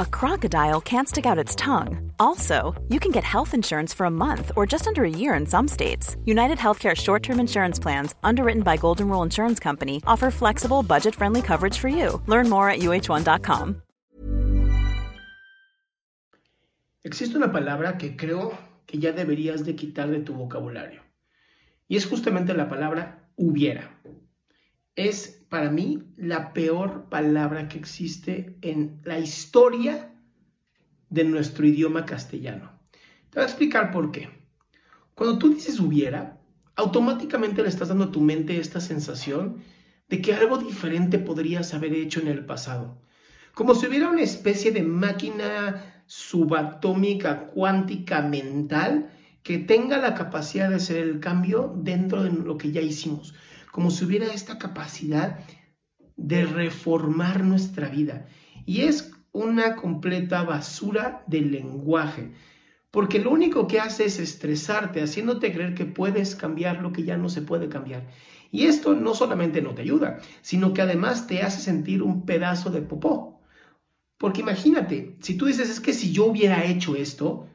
a crocodile can't stick out its tongue. Also, you can get health insurance for a month or just under a year in some states. United Healthcare short term insurance plans, underwritten by Golden Rule Insurance Company, offer flexible, budget friendly coverage for you. Learn more at uh1.com. Existe una palabra que creo que ya deberías de quitar de tu vocabulario. Y es justamente la palabra hubiera. Es para mí la peor palabra que existe en la historia de nuestro idioma castellano. Te voy a explicar por qué. Cuando tú dices hubiera, automáticamente le estás dando a tu mente esta sensación de que algo diferente podrías haber hecho en el pasado. Como si hubiera una especie de máquina subatómica cuántica mental que tenga la capacidad de hacer el cambio dentro de lo que ya hicimos. Como si hubiera esta capacidad de reformar nuestra vida. Y es una completa basura de lenguaje, porque lo único que hace es estresarte, haciéndote creer que puedes cambiar lo que ya no se puede cambiar. Y esto no solamente no te ayuda, sino que además te hace sentir un pedazo de popó. Porque imagínate, si tú dices, es que si yo hubiera hecho esto,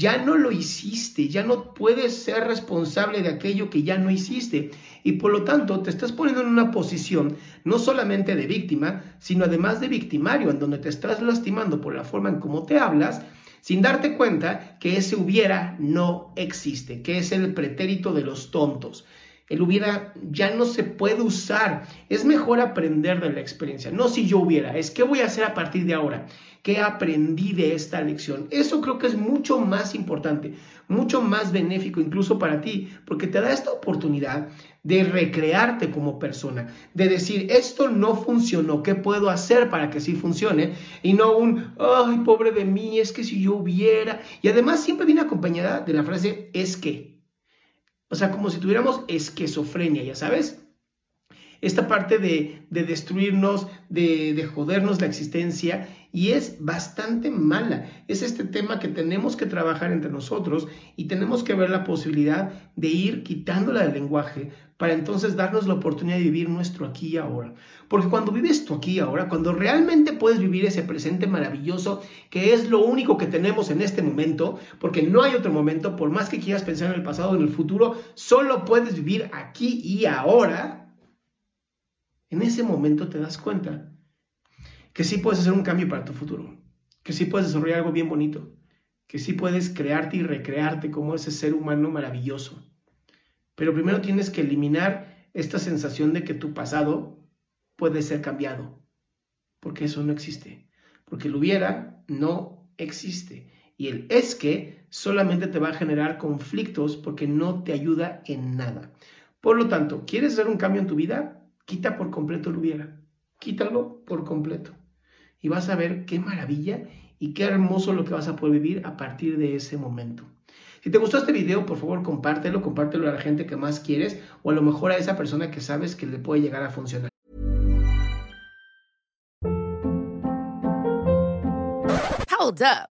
ya no lo hiciste, ya no puedes ser responsable de aquello que ya no hiciste. Y por lo tanto te estás poniendo en una posición no solamente de víctima, sino además de victimario, en donde te estás lastimando por la forma en cómo te hablas, sin darte cuenta que ese hubiera no existe, que es el pretérito de los tontos. El hubiera ya no se puede usar. Es mejor aprender de la experiencia. No si yo hubiera, es qué voy a hacer a partir de ahora. ¿Qué aprendí de esta lección? Eso creo que es mucho más importante, mucho más benéfico incluso para ti, porque te da esta oportunidad de recrearte como persona, de decir, esto no funcionó, ¿qué puedo hacer para que sí funcione? Y no un, ay, pobre de mí, es que si yo hubiera. Y además siempre viene acompañada de la frase, es que. O sea, como si tuviéramos esquizofrenia, ya sabes. Esta parte de, destruirnos, de, de jodernos la existencia y es bastante mala. Es este tema que tenemos que trabajar entre nosotros y tenemos que ver la posibilidad de ir quitándola del lenguaje para entonces darnos la oportunidad de vivir nuestro aquí y ahora. Porque cuando vives tu aquí y ahora, cuando realmente puedes vivir ese presente maravilloso, que es lo único que tenemos en este momento, porque no hay otro momento, por más que quieras pensar en el pasado o en el futuro, solo puedes vivir aquí y ahora, en ese momento te das cuenta que sí puedes hacer un cambio para tu futuro, que sí puedes desarrollar algo bien bonito, que sí puedes crearte y recrearte como ese ser humano maravilloso. Pero primero tienes que eliminar esta sensación de que tu pasado puede ser cambiado, porque eso no existe, porque el hubiera no existe. Y el es que solamente te va a generar conflictos porque no te ayuda en nada. Por lo tanto, ¿quieres hacer un cambio en tu vida? Quita por completo el hubiera. Quítalo por completo. Y vas a ver qué maravilla y qué hermoso lo que vas a poder vivir a partir de ese momento. Si te gustó este video, por favor compártelo, compártelo a la gente que más quieres o a lo mejor a esa persona que sabes que le puede llegar a funcionar. Hold up.